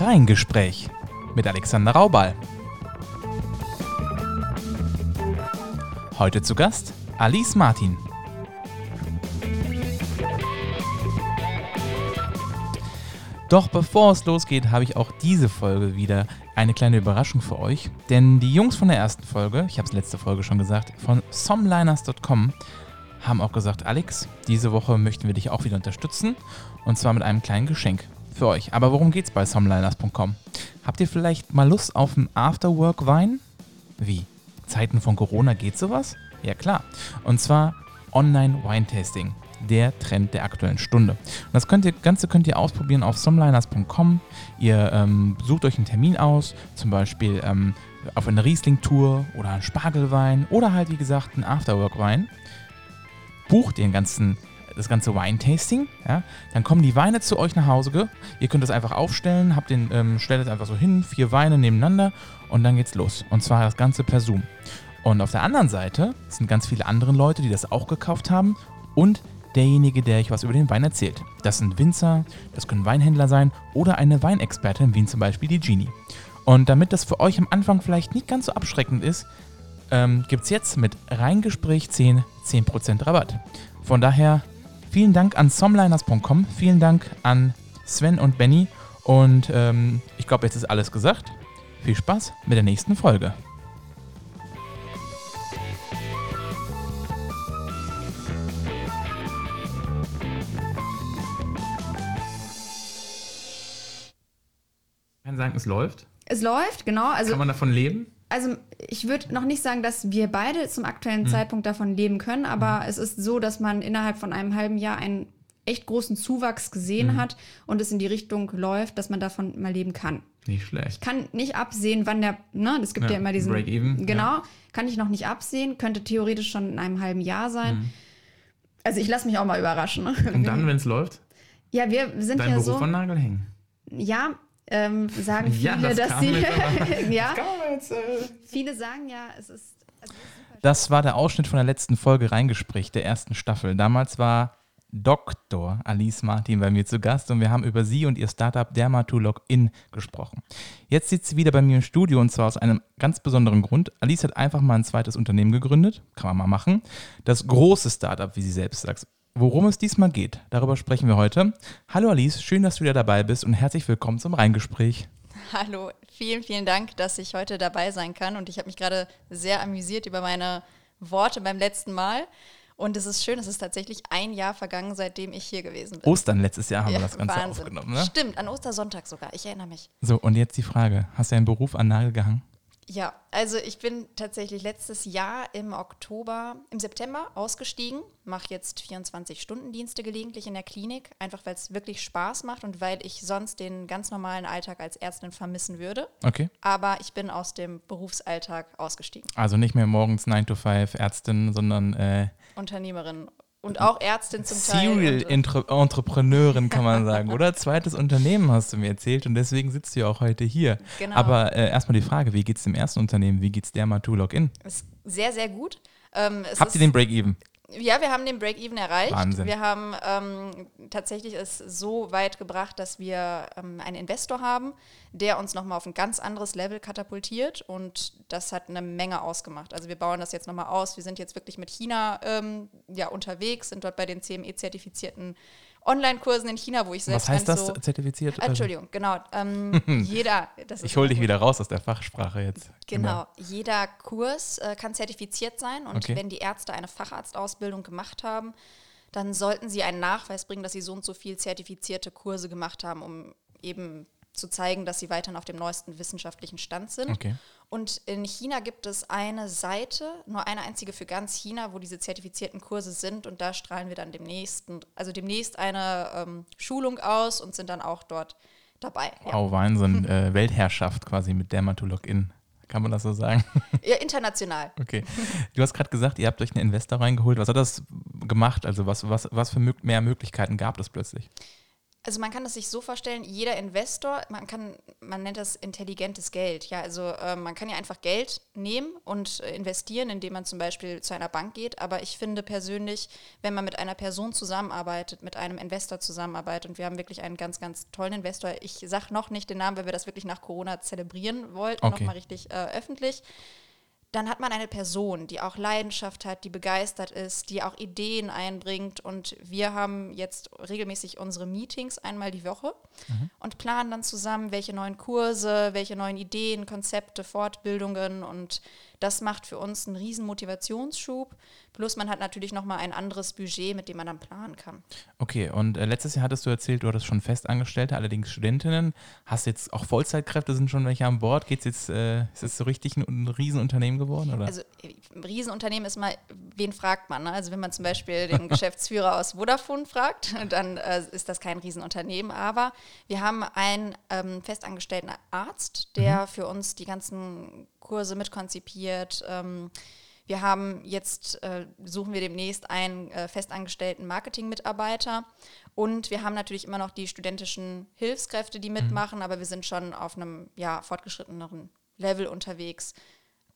Rheingespräch mit Alexander Raubal. Heute zu Gast Alice Martin. Doch bevor es losgeht, habe ich auch diese Folge wieder eine kleine Überraschung für euch. Denn die Jungs von der ersten Folge, ich habe es letzte Folge schon gesagt, von somliners.com haben auch gesagt, Alex, diese Woche möchten wir dich auch wieder unterstützen. Und zwar mit einem kleinen Geschenk für euch. Aber worum geht's bei somliners.com? Habt ihr vielleicht mal Lust auf einen Afterwork-Wein? Wie? Zeiten von Corona geht sowas? Ja klar. Und zwar Online-Wine-Tasting der Trend der aktuellen Stunde. Und das könnt ihr, Ganze könnt ihr ausprobieren auf somliners.com. Ihr ähm, sucht euch einen Termin aus, zum Beispiel ähm, auf eine Riesling-Tour oder einen Spargelwein oder halt wie gesagt einen Afterwork-Wein. Bucht den ganzen das ganze Wine-Tasting, ja, dann kommen die Weine zu euch nach Hause. Ihr könnt das einfach aufstellen, habt den, ähm, stellt es einfach so hin, vier Weine nebeneinander und dann geht's los. Und zwar das Ganze per Zoom. Und auf der anderen Seite sind ganz viele andere Leute, die das auch gekauft haben und derjenige, der euch was über den Wein erzählt. Das sind Winzer, das können Weinhändler sein oder eine Weinexpertin, wie zum Beispiel die Genie. Und damit das für euch am Anfang vielleicht nicht ganz so abschreckend ist, ähm, gibt es jetzt mit Reingespräch 10 10% Rabatt. Von daher vielen Dank an somliners.com, vielen Dank an Sven und Benny und ähm, ich glaube, jetzt ist alles gesagt. Viel Spaß mit der nächsten Folge. kann sagen, es läuft. Es läuft, genau. Also, Kann man davon leben? Also ich würde noch nicht sagen, dass wir beide zum aktuellen Zeitpunkt davon leben können, aber es ist so, dass man innerhalb von einem halben Jahr einen echt großen Zuwachs gesehen hat und es in die Richtung läuft, dass man davon mal leben kann. Nicht schlecht. Ich kann nicht absehen, wann der, ne, es gibt ja, Ja, immer diesen Break-even, Genau, ja. kann ich noch nicht absehen, könnte theoretisch schon in einem halben Jahr sein. Also ich lasse mich auch mal überraschen. Ne? Und dann, wenn es läuft, Ja, wir sind dein ja Beruf so, an Nagel hängen. ja, ähm, sagen viele, Ja, das dass sie, ja, Kann man jetzt, äh viele sagen ja, es ist, also Das war der Ausschnitt von der letzten Folge Reingespräch der ersten Staffel. Damals war Dr. Alice Martin bei mir zu Gast und wir haben über sie und ihr Startup Dermatolog-In gesprochen. Jetzt sitzt sie wieder bei mir im Studio und zwar aus einem ganz besonderen Grund. Alice hat einfach mal ein zweites Unternehmen gegründet, kann man mal machen. Das große Startup, wie sie selbst sagt. Worum es diesmal geht, darüber sprechen wir heute. Hallo Alice, schön, dass du wieder dabei bist und herzlich willkommen zum Reingespräch. Hallo, vielen, vielen Dank, dass ich heute dabei sein kann. Und ich habe mich gerade sehr amüsiert über meine Worte beim letzten Mal. Und es ist schön, es ist tatsächlich ein Jahr vergangen, seitdem ich hier gewesen bin. Ostern letztes Jahr haben wir Ja, das Ganze Wahnsinn. aufgenommen, ne? Stimmt, an Ostersonntag sogar. Ich erinnere mich. So, und jetzt die Frage, hast du deinen Beruf an Nagel gehangen? Ja, also ich bin tatsächlich letztes Jahr im Oktober, im September ausgestiegen, mache jetzt 24-Stunden-Dienste gelegentlich in der Klinik, einfach weil es wirklich Spaß macht und weil ich sonst den ganz normalen Alltag als Ärztin vermissen würde. Okay. Aber ich bin aus dem Berufsalltag ausgestiegen. Also nicht mehr morgens 9 to 5 Ärztin, sondern äh, Unternehmerin und auch Ärztin zum Teil. Serial äh, Entre Entrepreneurin, kann man sagen, oder? Zweites Unternehmen hast du mir erzählt und deswegen sitzt du ja auch heute hier. Genau. Aber äh, erstmal die Frage, wie geht's dem ersten Unternehmen? Wie geht's Dermatolog-In? ist sehr, sehr gut. Ähm, es Habt ihr den Break-Even? Ja, wir haben den Break-Even erreicht. Wahnsinn. Wir haben ähm, tatsächlich es so weit gebracht, dass wir ähm, einen Investor haben, der uns nochmal auf ein ganz anderes Level katapultiert und das hat eine Menge ausgemacht. Also wir bauen das jetzt nochmal aus. Wir sind jetzt wirklich mit China ähm, ja, unterwegs, sind dort bei den CME-zertifizierten Online-Kursen in China, wo ich selbst Was heißt das, so zertifiziert? Ah, Entschuldigung, genau. Ähm, jeder, ich hole dich wieder raus aus der Fachsprache jetzt. Genau, jeder Kurs äh, kann zertifiziert sein und Okay. wenn die Ärzte eine Facharztausbildung gemacht haben, dann sollten sie einen Nachweis bringen, dass sie so und so viel zertifizierte Kurse gemacht haben, um eben zu zeigen, dass sie weiterhin auf dem neuesten wissenschaftlichen Stand sind. Okay. Und in China gibt es eine Seite, nur eine einzige für ganz China, wo diese zertifizierten Kurse sind und da strahlen wir dann demnächst, also demnächst eine ähm, Schulung aus und sind dann auch dort dabei. Ja. Wow, Wahnsinn. äh, Weltherrschaft quasi mit Dermatolog-In. Kann man das so sagen? Ja, international. Okay. Du hast gerade gesagt, ihr habt euch einen Investor reingeholt. Was hat das gemacht? Also was, was, was für mehr Möglichkeiten gab es plötzlich? Also man kann es sich so vorstellen, jeder Investor, man kann, man nennt das intelligentes Geld. Ja, also äh, man kann ja einfach Geld nehmen und äh, investieren, indem man zum Beispiel zu einer Bank geht. Aber ich finde persönlich, wenn man mit einer Person zusammenarbeitet, mit einem Investor zusammenarbeitet, und wir haben wirklich einen ganz, ganz tollen Investor. Ich sage noch nicht den Namen, weil wir das wirklich nach Corona zelebrieren wollten, Okay. nochmal richtig äh, öffentlich dann hat man eine Person, die auch Leidenschaft hat, die begeistert ist, die auch Ideen einbringt. Und wir haben jetzt regelmäßig unsere Meetings einmal die Woche und planen dann zusammen, welche neuen Kurse, welche neuen Ideen, Konzepte, Fortbildungen. Und das macht für uns einen riesen Motivationsschub. Plus man hat natürlich nochmal ein anderes Budget, mit dem man dann planen kann. Okay, und äh, letztes Jahr hattest du erzählt, du hattest schon Festangestellte, allerdings Studentinnen. Hast jetzt auch Vollzeitkräfte, sind schon welche an Bord? Geht's jetzt, äh, ist es so richtig ein, ein Riesenunternehmen geworden? Oder? Also äh, ein Riesenunternehmen ist mal, wen fragt man? Ne? Also wenn man zum Beispiel den Geschäftsführer aus Vodafone fragt, dann äh, ist das kein Riesenunternehmen. Aber wir haben einen ähm, festangestellten Arzt, der für uns die ganzen Kurse mitkonzipiert. Ähm, wir haben jetzt, äh, suchen wir demnächst einen äh, festangestellten Marketing-Mitarbeiter. Und wir haben natürlich immer noch die studentischen Hilfskräfte, die mitmachen, aber wir sind schon auf einem ja, fortgeschritteneren Level unterwegs.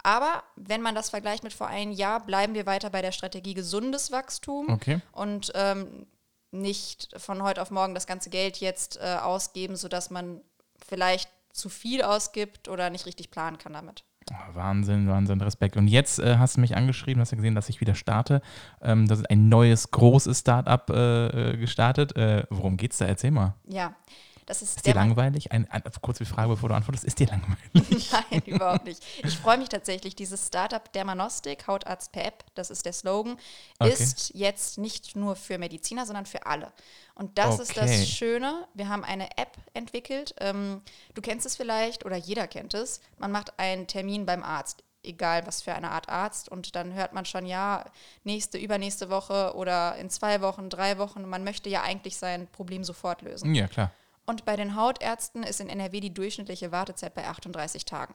Aber wenn man das vergleicht mit vor einem Jahr, bleiben wir weiter bei der Strategie gesundes Wachstum Okay. und ähm, nicht von heute auf morgen das ganze Geld jetzt äh, ausgeben, sodass man vielleicht zu viel ausgibt oder nicht richtig planen kann damit. Oh, Wahnsinn, Wahnsinn, Respekt. Und jetzt äh, hast du mich angeschrieben, hast ja gesehen, dass ich wieder starte. Ähm, das ist ein neues, großes Startup äh, äh, gestartet. Äh, worum geht's da? Erzähl mal. Ja, das ist, Ist dir langweilig? Ein, ein, kurz die Frage, bevor du antwortest. Ist dir langweilig? Nein, überhaupt nicht. Ich freue mich tatsächlich. Dieses Startup Dermanostik, Hautarzt per App, das ist der Slogan, Okay. ist jetzt nicht nur für Mediziner, sondern für alle. Und das ist Okay. das Schöne. Wir haben eine App entwickelt. Ähm, du kennst es vielleicht oder jeder kennt es. Man macht einen Termin beim Arzt. Egal was für eine Art Arzt. Und dann hört man schon, ja, nächste, übernächste Woche oder in zwei Wochen, drei Wochen. Man möchte ja eigentlich sein Problem sofort lösen. Ja, klar. Und bei den Hautärzten ist in NRW die durchschnittliche Wartezeit bei 38 Tagen.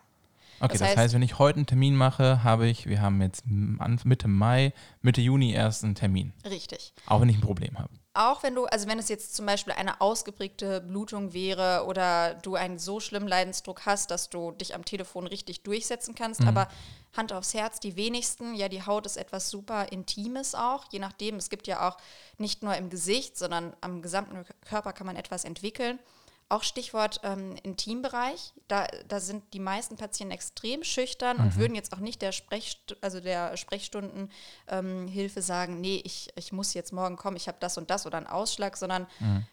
Okay, Das das, heißt- heißt, wenn ich heute einen Termin mache, habe ich, wir haben jetzt Mitte Mai, Mitte Juni erst einen Termin. Richtig. Auch wenn ich ein Problem habe. Auch wenn du, also wenn es jetzt zum Beispiel eine ausgeprägte Blutung wäre oder du einen so schlimmen Leidensdruck hast, dass du dich am Telefon richtig durchsetzen kannst, aber Hand aufs Herz, die wenigsten, ja, die Haut ist etwas super Intimes auch, je nachdem. Es gibt ja auch nicht nur im Gesicht, sondern am gesamten Körper kann man etwas entwickeln. Auch Stichwort ähm, Intimbereich, da, da sind die meisten Patienten extrem schüchtern und würden jetzt auch nicht der, Sprechst also der Sprechstundenhilfe ähm, sagen, nee, ich, ich muss jetzt morgen kommen, ich habe das und das oder einen Ausschlag, sondern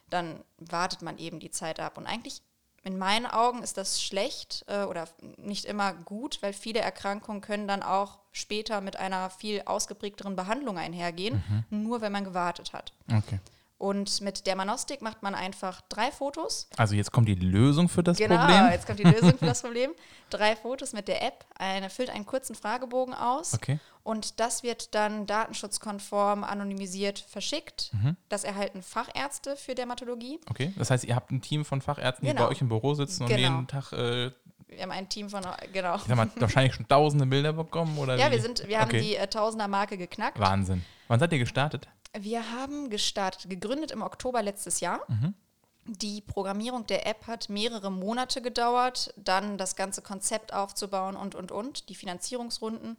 dann wartet man eben die Zeit ab. Und eigentlich in meinen Augen ist das schlecht äh, oder nicht immer gut, weil viele Erkrankungen können dann auch später mit einer viel ausgeprägteren Behandlung einhergehen, nur wenn man gewartet hat. Okay. Und mit Dermanostik macht man einfach drei Fotos. Also jetzt kommt die Lösung für das genau, Problem. jetzt kommt die Lösung für das Problem. Drei Fotos mit der App. Eine füllt einen kurzen Fragebogen aus. Okay. Und das wird dann datenschutzkonform anonymisiert verschickt. Mhm. Das erhalten Fachärzte für Dermatologie. Okay. Das heißt, ihr habt ein Team von Fachärzten, die Genau. bei euch im Büro sitzen und Genau. jeden Tag, äh, Wir haben ein Team von, genau. ich mal, wahrscheinlich schon tausende Bilder bekommen? Oder Ja, wie? wir, sind, wir haben Okay. die äh, Tausender-Marke geknackt. Wahnsinn. Wann seid ihr gestartet? Wir haben gestartet, gegründet im Oktober letztes Jahr. Mhm. Die Programmierung der App hat mehrere Monate gedauert, dann das ganze Konzept aufzubauen und, und, und, die Finanzierungsrunden.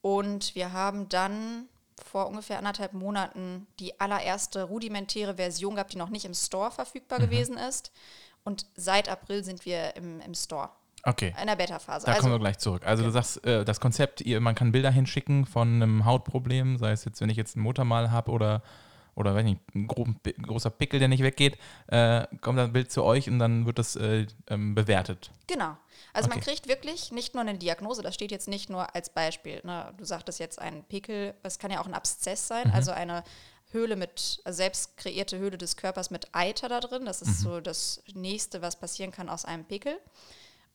Und wir haben dann vor ungefähr anderthalb Monaten die allererste rudimentäre Version gehabt, die noch nicht im Store verfügbar Mhm. gewesen ist. Und seit April sind wir im, im Store, Okay. in der Beta-Phase. Da Also kommen wir gleich zurück. Also du sagst, äh, das Konzept, ihr, man kann Bilder hinschicken von einem Hautproblem, sei es jetzt, wenn ich jetzt ein Muttermal habe oder, oder weiß nicht, ein großer Pickel, der nicht weggeht, äh, kommt ein Bild zu euch und dann wird das äh, ähm, bewertet. Genau. Also man Okay. kriegt wirklich nicht nur eine Diagnose, das steht jetzt nicht nur als Beispiel. Ne? Du sagtest jetzt ein Pickel, es kann ja auch ein Abszess sein, also eine Höhle mit, also selbst kreierte Höhle des Körpers mit Eiter da drin. Das ist so das Nächste, was passieren kann aus einem Pickel.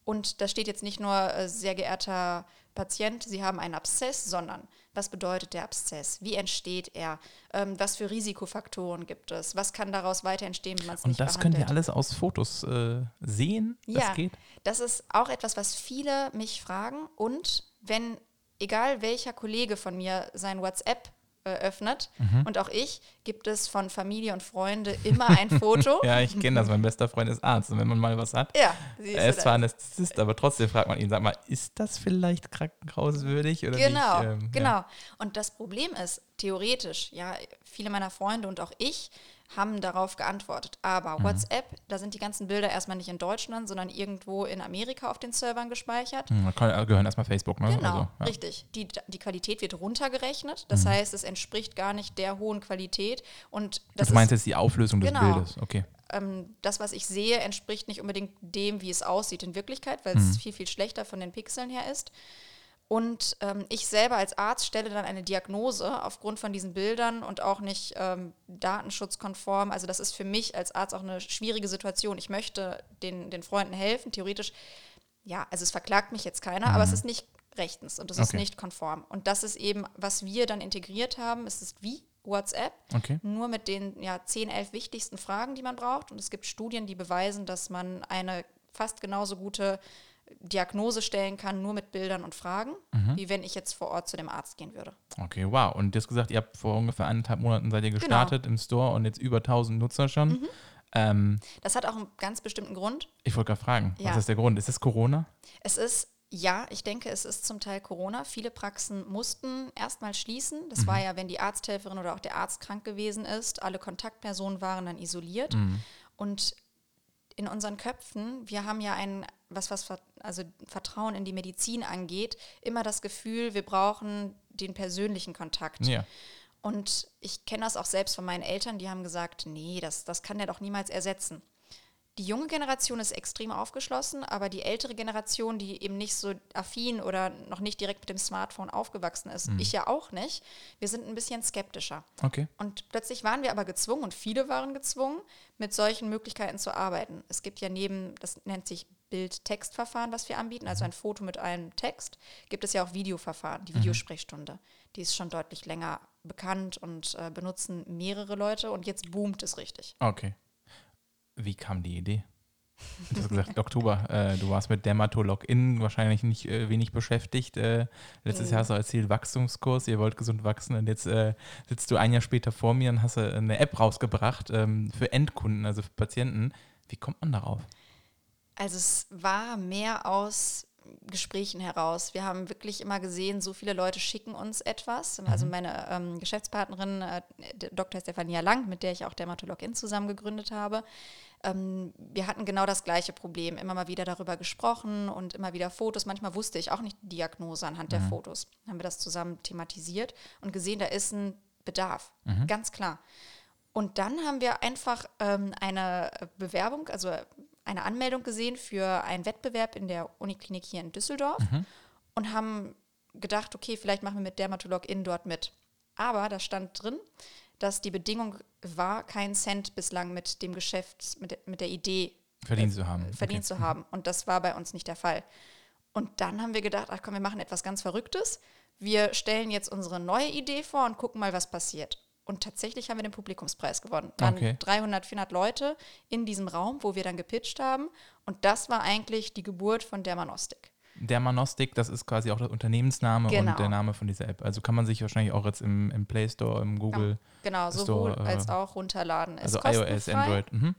Und da steht jetzt nicht nur, äh, sehr geehrter Patient, Sie haben einen Abszess, sondern was bedeutet der Abszess? Wie entsteht er? Ähm, was für Risikofaktoren gibt es? Was kann daraus weiter entstehen, wenn man es Und nicht das behandelt? könnt ihr alles aus Fotos äh, sehen? Das Ja, geht? das ist auch etwas, was viele mich fragen. Und wenn, egal welcher Kollege von mir sein WhatsApp öffnet. Mhm. Und auch ich gibt es von Familie und Freunde immer ein Foto. Ja, ich kenne das. Mein bester Freund ist Arzt. Und wenn man mal was hat, ja er ist zwar Anästhesist, aber trotzdem fragt man ihn, sag mal, ist das vielleicht krankenhauswürdig oder Genau, nicht? Ähm, genau. Ja. Und das Problem ist, theoretisch, ja, viele meiner Freunde und auch ich haben darauf geantwortet. Aber Mhm. WhatsApp, da sind die ganzen Bilder erstmal nicht in Deutschland, sondern irgendwo in Amerika auf den Servern gespeichert. Hm, Da gehören erstmal Facebook, ne? Genau, Also, ja. richtig. Die, die Qualität wird runtergerechnet. Das Mhm. heißt, es entspricht gar nicht der hohen Qualität. Und das Du meinst ist, jetzt die Auflösung des Genau. Bildes, okay. ähm, das, was ich sehe, entspricht nicht unbedingt dem, wie es aussieht in Wirklichkeit, weil Mhm. es viel, viel schlechter von den Pixeln her ist. Und ähm, ich selber als Arzt stelle dann eine Diagnose aufgrund von diesen Bildern und auch nicht ähm, datenschutzkonform. Also das ist für mich als Arzt auch eine schwierige Situation. Ich möchte den, den Freunden helfen, theoretisch. Ja, also es verklagt mich jetzt keiner, aber es ist nicht rechtens und es ist Okay. nicht konform. Und das ist eben, was wir dann integriert haben. Es ist wie WhatsApp, Okay. nur mit den ja, 10, 11 wichtigsten Fragen, die man braucht. Und es gibt Studien, die beweisen, dass man eine fast genauso gute Diagnose stellen kann, nur mit Bildern und Fragen, Mhm. wie wenn ich jetzt vor Ort zu dem Arzt gehen würde. Okay, wow. Und du hast gesagt, ihr habt vor ungefähr eineinhalb Monaten seid ihr Genau. gestartet im Store und jetzt über 1000 Nutzer schon. Mhm. Ähm, Das hat auch einen ganz bestimmten Grund. ich wollte gerade fragen, Ja. was ist der Grund? Ist es Corona? Es ist, ja, ich denke, es ist zum Teil Corona. Viele Praxen mussten erstmal schließen. Das war ja, wenn die Arzthelferin oder auch der Arzt krank gewesen ist. Alle Kontaktpersonen waren dann isoliert. Und in unseren Köpfen, wir haben ja ein, was, was also Vertrauen in die Medizin angeht, immer das Gefühl, wir brauchen den persönlichen Kontakt. Ja. Und ich kenne das auch selbst von meinen Eltern, die haben gesagt, nee, das, das kann der doch niemals ersetzen. Die junge Generation ist extrem aufgeschlossen, aber die ältere Generation, die eben nicht so affin oder noch nicht direkt mit dem Smartphone aufgewachsen ist, ich ja auch nicht, wir sind ein bisschen skeptischer. Okay. Und plötzlich waren wir aber gezwungen und viele waren gezwungen, mit solchen Möglichkeiten zu arbeiten. Es gibt ja neben, das nennt sich Bild-Text-Verfahren, was wir anbieten, also ein Foto mit einem Text, gibt es ja auch Videoverfahren, die Videosprechstunde. Die ist schon deutlich länger bekannt und äh, benutzen mehrere Leute und jetzt boomt es richtig. Okay. Wie kam die Idee? Du hast gesagt, Oktober, äh, du warst mit Dermatolog-In wahrscheinlich nicht äh, wenig beschäftigt. Äh, letztes Mhm. Jahr hast du erzählt, Wachstumskurs, ihr wollt gesund wachsen und jetzt äh, sitzt du ein Jahr später vor mir und hast äh, eine App rausgebracht ähm, für Endkunden, also für Patienten. Wie kommt man darauf? Also es war mehr aus Gesprächen heraus. Wir haben wirklich immer gesehen, so viele Leute schicken uns etwas. Also meine ähm, Geschäftspartnerin, äh, Dr. Stefania Lang, mit der ich auch Dermatologin zusammen gegründet habe, ähm, wir hatten genau das gleiche Problem. Immer mal wieder darüber gesprochen und immer wieder Fotos. Manchmal wusste ich auch nicht die Diagnose anhand der Fotos. Haben wir das zusammen thematisiert und gesehen, da ist ein Bedarf. Ganz klar. Und dann haben wir einfach ähm, eine Bewerbung, also eine Anmeldung gesehen für einen Wettbewerb in der Uniklinik hier in Düsseldorf und haben gedacht, okay, vielleicht machen wir mit Dermatolog-In dort mit. Aber da stand drin, dass die Bedingung war, keinen Cent bislang mit dem Geschäft, mit, der- mit der Idee Verdient zu haben. verdient okay. zu haben. Und das war bei uns nicht der Fall. Und dann haben wir gedacht, ach komm, wir machen etwas ganz Verrücktes. Wir stellen jetzt unsere neue Idee vor und gucken mal, was passiert. Und tatsächlich haben wir den Publikumspreis gewonnen. Waren Okay. 300, 400 Leute in diesem Raum, wo wir dann gepitcht haben. Und das war eigentlich die Geburt von Dermanostik. Dermanostik, das ist quasi auch der Unternehmensname Genau. und der Name von dieser App. Also kann man sich wahrscheinlich auch jetzt im, im Play Store, im Google, Genau, Store, sowohl äh, als auch runterladen. Ist also iOS. Android. Mhm.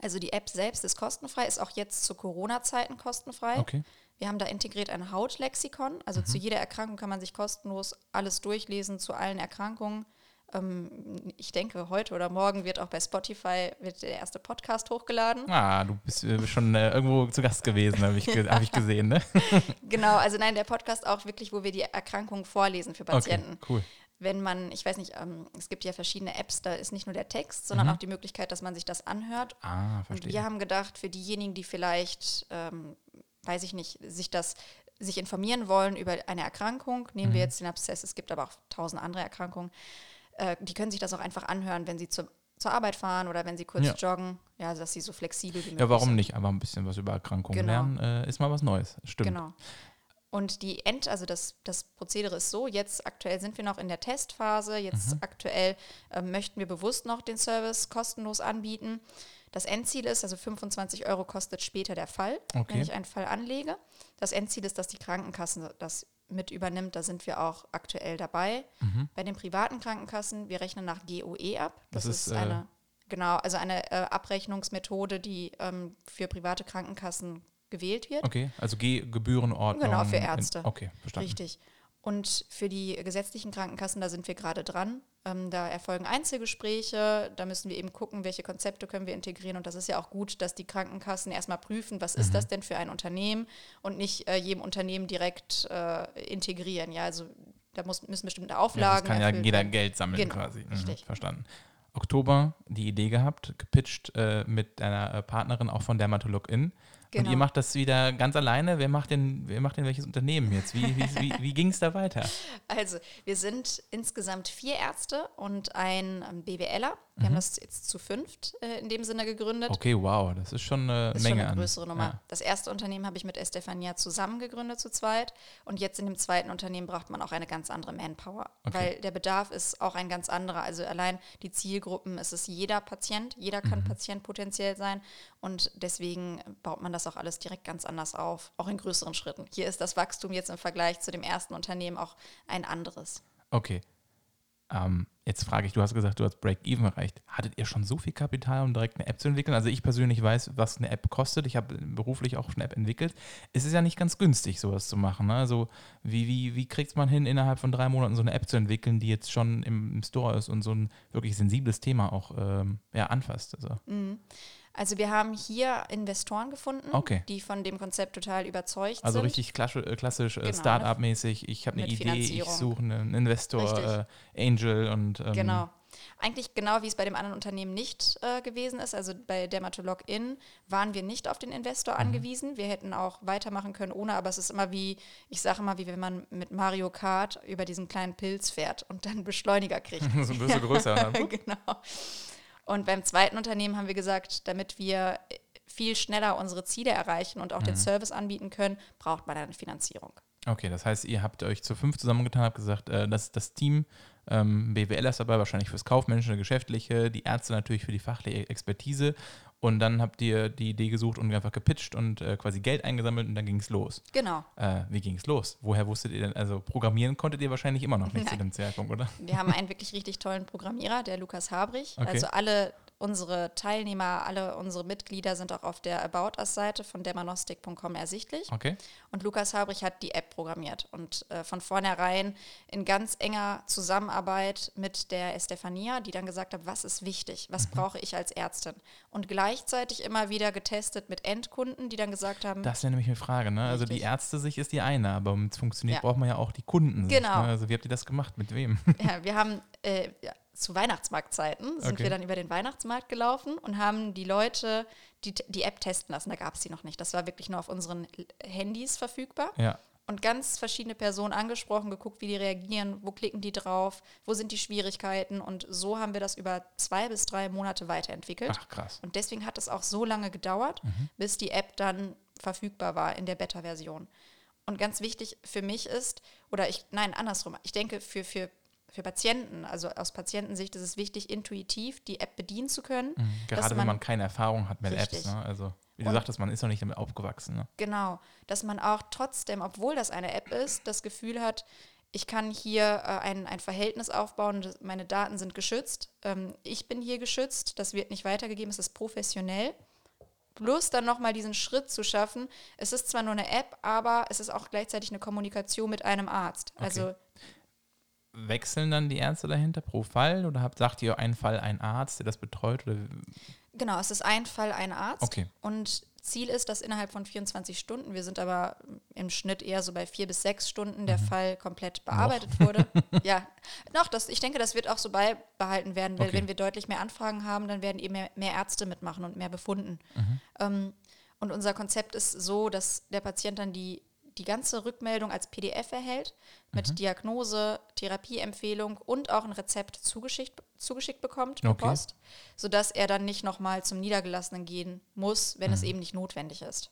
Also die App selbst ist kostenfrei, ist auch jetzt zu Corona-Zeiten kostenfrei. Okay. Wir haben da integriert ein Hautlexikon. Also Mhm. zu jeder Erkrankung kann man sich kostenlos alles durchlesen, zu allen Erkrankungen. Ähm, ich denke, heute oder morgen wird auch bei Spotify wird der erste Podcast hochgeladen. Ah, du bist äh, schon äh, irgendwo zu Gast gewesen, habe ich, ge hab ich gesehen, ne? Genau, also nein, der Podcast auch wirklich, wo wir die Erkrankungen vorlesen für Patienten. Okay, cool. Wenn man, ich weiß nicht, ähm, es gibt ja verschiedene Apps, da ist nicht nur der Text, sondern auch die Möglichkeit, dass man sich das anhört. Ah, Und verstehe. wir haben gedacht, für diejenigen, die vielleicht, ähm, weiß ich nicht, sich das sich informieren wollen über eine Erkrankung, nehmen Mhm. wir jetzt den Abszess, es gibt aber auch tausend andere Erkrankungen, äh, die können sich das auch einfach anhören, wenn sie zur, zur Arbeit fahren oder wenn sie kurz Ja. joggen, ja, dass sie so flexibel wie möglich Ja, warum sind. nicht? Einfach ein bisschen was über Erkrankungen Genau. lernen, äh, ist mal was Neues. Stimmt. Genau. Und die End, also das, das Prozedere ist so, jetzt aktuell sind wir noch in der Testphase, jetzt Mhm. aktuell äh, möchten wir bewusst noch den Service kostenlos anbieten. Das Endziel ist, also 25 Euro kostet später der Fall, Okay. wenn ich einen Fall anlege. Das Endziel ist, dass die Krankenkassen das mit übernimmt, da sind wir auch aktuell dabei. Mhm. Bei den privaten Krankenkassen, wir rechnen nach GOE ab. Das, Das ist, ist, äh, eine, genau, also eine äh, Abrechnungsmethode, die ähm, für private Krankenkassen gewählt wird. Okay, also G Gebührenordnung. Genau, für in- Ärzte. Okay, verstanden. Richtig. Und für die gesetzlichen Krankenkassen, da sind wir gerade dran. Ähm, da erfolgen Einzelgespräche, da müssen wir eben gucken, welche Konzepte können wir integrieren. Und das ist ja auch gut, dass die Krankenkassen erstmal prüfen, was Mhm. ist das denn für ein Unternehmen und nicht äh, jedem Unternehmen direkt äh, integrieren. Ja, also da muss, müssen bestimmte Ja, Auflagen. das kann ja jeder werden. Geld sammeln Genau, quasi. Mhm, verstanden. Oktober die Idee gehabt, gepitcht äh, mit einer äh, Partnerin auch von Dermatolog In. Und Genau. ihr macht das wieder ganz alleine. Wer macht denn, wer macht denn welches Unternehmen jetzt? Wie, wie, wie, wie ging es da weiter? Also, wir sind insgesamt vier Ärzte und ein ähm, BWLer. Wir Mhm. haben das jetzt zu fünft äh, in dem Sinne gegründet. Okay, wow, das ist schon eine ist Menge schon eine an. größere Nummer. Ja. Das erste Unternehmen habe ich mit Estefania zusammen gegründet zu zweit. Und jetzt in dem zweiten Unternehmen braucht man auch eine ganz andere Manpower. Okay. Weil der Bedarf ist auch ein ganz anderer. Also allein die Zielgruppen, es ist jeder Patient, jeder kann Mhm. Patient potenziell sein. Und deswegen baut man das auch alles direkt ganz anders auf, auch in größeren Schritten. Hier ist das Wachstum jetzt im Vergleich zu dem ersten Unternehmen auch ein anderes. Okay. Ähm, jetzt frage ich, du hast gesagt, du hast Break-Even erreicht. Hattet ihr schon so viel Kapital, um direkt eine App zu entwickeln? Also ich persönlich weiß, was eine App kostet. Ich habe beruflich auch eine App entwickelt. Es ist ja nicht ganz günstig, sowas zu machen. Ne? Also wie, wie, wie kriegt man hin, innerhalb von drei Monaten so eine App zu entwickeln, die jetzt schon im, im Store ist und so ein wirklich sensibles Thema auch ähm, ja, anfasst? Also, Also wir haben hier Investoren gefunden, Okay. die von dem Konzept total überzeugt also sind. richtig klassisch, äh, klassisch äh, Genau, Start-up-mäßig. Ich habe eine Idee, ich suche einen Investor, äh, Angel und ähm, Genau. Eigentlich genau wie es bei dem anderen Unternehmen nicht äh, gewesen ist. Also bei Dermatolog In waren wir nicht auf den Investor Mhm. angewiesen. Wir hätten auch weitermachen können ohne, aber es ist immer wie, ich sage immer, wie wenn man mit Mario Kart über diesen kleinen Pilz fährt und dann Beschleuniger kriegt. so ein bisschen größer. Ne? genau. Und beim zweiten Unternehmen haben wir gesagt, damit wir viel schneller unsere Ziele erreichen und auch Mhm. den Service anbieten können, braucht man eine Finanzierung. Okay, das heißt, ihr habt euch zu fünf zusammengetan, habt gesagt, äh, das, das Team, ähm, BWL ist dabei, wahrscheinlich fürs Kaufmännische, Geschäftliche, die Ärzte natürlich für die fachliche Expertise. Und dann habt ihr die Idee gesucht und einfach gepitcht und äh, quasi Geld eingesammelt und dann ging es los. Genau. Äh, wie ging es los? Woher wusstet ihr denn? Also programmieren konntet ihr wahrscheinlich immer noch nicht zu Nein. dem Zeitpunkt, oder? Wir haben einen wirklich richtig tollen Programmierer, der Lukas Habrich. Okay. Also alle unsere Teilnehmer, alle unsere Mitglieder sind auch auf der About Us-Seite von dermanostik.com ersichtlich. Okay. Und Lukas Habrich hat die App programmiert und äh, von vornherein in ganz enger Zusammenarbeit mit der Estefania, die dann gesagt hat, was ist wichtig, was Mhm. brauche ich als Ärztin. Und gleichzeitig immer wieder getestet mit Endkunden, die dann gesagt haben, Das ist ja nämlich eine Frage, ne? Also die Richtig. Ärzte sich ist die eine, aber um es funktioniert, Ja. braucht man ja auch die Kunden. sich, Genau. Ne? Also wie habt ihr das gemacht? Mit wem? Ja, wir haben äh, zu Weihnachtsmarktzeiten sind Okay. wir dann über den Weihnachtsmarkt gelaufen und haben die Leute die, die App testen lassen. Da gab es die noch nicht. Das war wirklich nur auf unseren Handys verfügbar. ja. Und ganz verschiedene Personen angesprochen, geguckt, wie die reagieren, wo klicken die drauf, wo sind die Schwierigkeiten. Und so haben wir das über zwei bis drei Monate weiterentwickelt. Ach krass. Und deswegen hat es auch so lange gedauert, Mhm. bis die App dann verfügbar war in der Beta-Version. Und ganz wichtig für mich ist, oder ich, nein, andersrum, ich denke, für, für, für Patienten, also aus Patientensicht ist es wichtig, intuitiv die App bedienen zu können. Mhm. Gerade wenn man keine Erfahrung hat mit Apps. Richtig. Ne? Also wie du Und- sagtest, man ist noch nicht damit aufgewachsen. Ne? Genau, dass man auch trotzdem, obwohl das eine App ist, das Gefühl hat, ich kann hier äh, ein, ein Verhältnis aufbauen, meine Daten sind geschützt, ähm, ich bin hier geschützt, das wird nicht weitergegeben, es ist professionell. Plus dann nochmal diesen Schritt zu schaffen, es ist zwar nur eine App, aber es ist auch gleichzeitig eine Kommunikation mit einem Arzt. Also Wechseln dann die Ärzte dahinter pro Fall oder habt, sagt ihr einen Fall ein Arzt, der das betreut? Oder? Genau, es ist ein Fall, ein Arzt. Okay. Und Ziel ist, dass innerhalb von 24 Stunden, wir sind aber im Schnitt eher so bei vier bis sechs Stunden, der Fall komplett bearbeitet wurde. ja, noch, das, ich denke, das wird auch so beibehalten werden, weil Okay. wenn wir deutlich mehr Anfragen haben, dann werden eben mehr, mehr Ärzte mitmachen und mehr befunden. Ähm, und unser Konzept ist so, dass der Patient dann die, die ganze Rückmeldung als PDF erhält, mit Diagnose, Therapieempfehlung und auch ein Rezept zugeschickt, zugeschickt bekommt per Okay. Post, sodass er dann nicht nochmal zum Niedergelassenen gehen muss, wenn es eben nicht notwendig ist.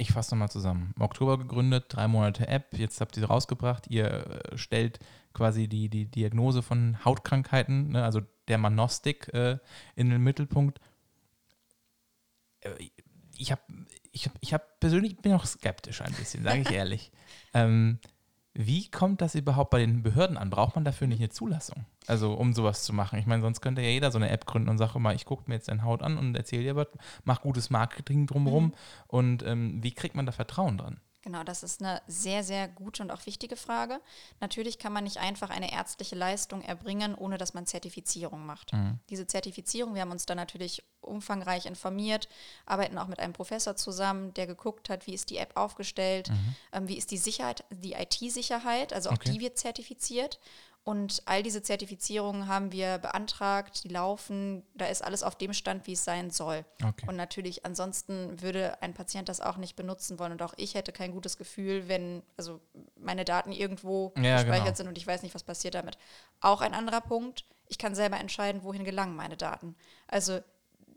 Ich fasse nochmal zusammen. Im Oktober gegründet, drei Monate App, jetzt habt ihr sie rausgebracht. Ihr äh, stellt quasi die, die Diagnose von Hautkrankheiten, ne, also der Manostik, äh, in den Mittelpunkt. Äh, ich habe ich, ich hab persönlich bin auch skeptisch ein bisschen, sage ich ehrlich. Ähm, wie kommt das überhaupt bei den Behörden an? Braucht man dafür nicht eine Zulassung? Also, um sowas zu machen. Ich meine, sonst könnte ja jeder so eine App gründen und sage mal, ich gucke mir jetzt deine Haut an und erzähle dir was, mach gutes Marketing drumherum. Mhm. Und ähm, wie kriegt man da Vertrauen dran? Genau, das ist eine sehr, sehr gute und auch wichtige Frage. Natürlich kann man nicht einfach eine ärztliche Leistung erbringen, ohne dass man Zertifizierung macht. Mhm. Diese Zertifizierung, wir haben uns da natürlich umfangreich informiert, arbeiten auch mit einem Professor zusammen, der geguckt hat, wie ist die App aufgestellt, mhm. ähm, wie ist die Sicherheit, die IT-Sicherheit, also auch okay. die wird zertifiziert. Und all diese Zertifizierungen haben wir beantragt, die laufen, da ist alles auf dem Stand, wie es sein soll. Okay. Und natürlich, ansonsten würde ein Patient das auch nicht benutzen wollen. Und auch ich hätte kein gutes Gefühl, wenn also meine Daten irgendwo ja, gespeichert genau. sind und ich weiß nicht, was passiert damit. Auch ein anderer Punkt, ich kann selber entscheiden, wohin gelangen meine Daten. Also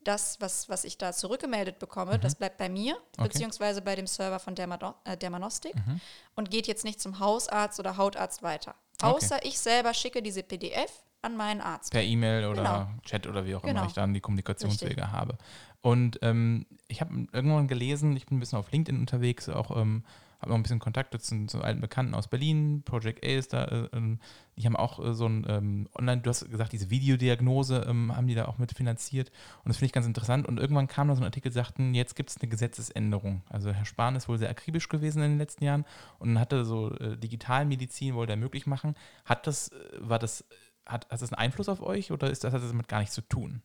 das, was, was ich da zurückgemeldet bekomme, mhm. das bleibt bei mir, okay. beziehungsweise bei dem Server von Dermado äh, Dermanostik mhm. und geht jetzt nicht zum Hausarzt oder Hautarzt weiter. Außer okay. ich selber schicke diese PDF an meinen Arzt. Per E-Mail oder genau. Chat oder wie auch genau. immer ich dann die Kommunikationswege Richtig. habe. Und ähm, ich habe irgendwann gelesen, ich bin ein bisschen auf LinkedIn unterwegs, auch ähm, habe noch ein bisschen Kontakt zu, zu alten Bekannten aus Berlin, Project A ist da, äh, ähm, die haben auch äh, so ein ähm, Online, du hast gesagt, diese Videodiagnose ähm, haben die da auch mitfinanziert und das finde ich ganz interessant und irgendwann kam da so ein Artikel, sagten, jetzt gibt es eine Gesetzesänderung. Also Herr Spahn ist wohl sehr akribisch gewesen in den letzten Jahren und hatte so äh, Digitalmedizin wollte er möglich machen. Hat das, äh, war das, hat, hat das einen Einfluss auf euch oder ist das, hat das damit gar nichts zu tun?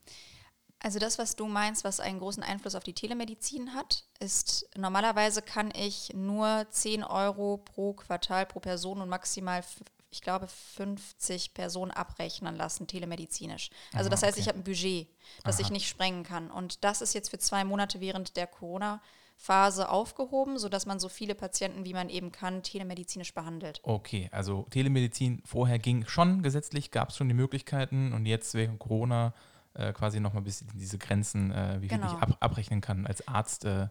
Also das, was du meinst, was einen großen Einfluss auf die Telemedizin hat, ist, normalerweise kann ich nur 10 Euro pro Quartal pro Person und maximal, ich glaube, 50 Personen abrechnen lassen, telemedizinisch. Also Aha, das heißt, okay. ich habe ein Budget, das Aha. ich nicht sprengen kann. Und das ist jetzt für zwei Monate während der Corona- Phase aufgehoben, sodass man so viele Patienten, wie man eben kann, telemedizinisch behandelt. Okay, also Telemedizin vorher ging schon gesetzlich, gab es schon die Möglichkeiten und jetzt wegen Corona äh, quasi nochmal ein bisschen diese Grenzen, äh, wie genau. ich ab, abrechnen kann, als Arzt äh,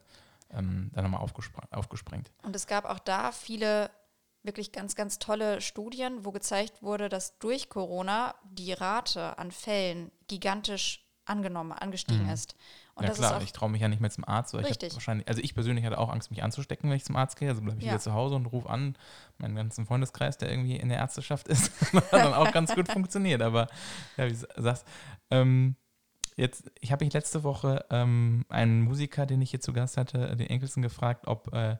ähm, dann nochmal aufgesprengt. Und es gab auch da viele wirklich ganz, ganz tolle Studien, wo gezeigt wurde, dass durch Corona die Rate an Fällen gigantisch angenommen, angestiegen mhm. ist. Und ja klar, ich traue mich ja nicht mehr zum Arzt. Richtig. wahrscheinlich, also ich persönlich hatte auch Angst, mich anzustecken, wenn ich zum Arzt gehe. Also bleibe ich ja. wieder zu Hause und rufe an, meinen ganzen Freundeskreis, der irgendwie in der Ärzteschaft ist. hat dann auch ganz gut funktioniert. Aber ja, wie du sagst, ähm, jetzt, ich habe mich letzte Woche ähm, einen Musiker, den ich hier zu Gast hatte, den Enkelsen, gefragt, ob, äh,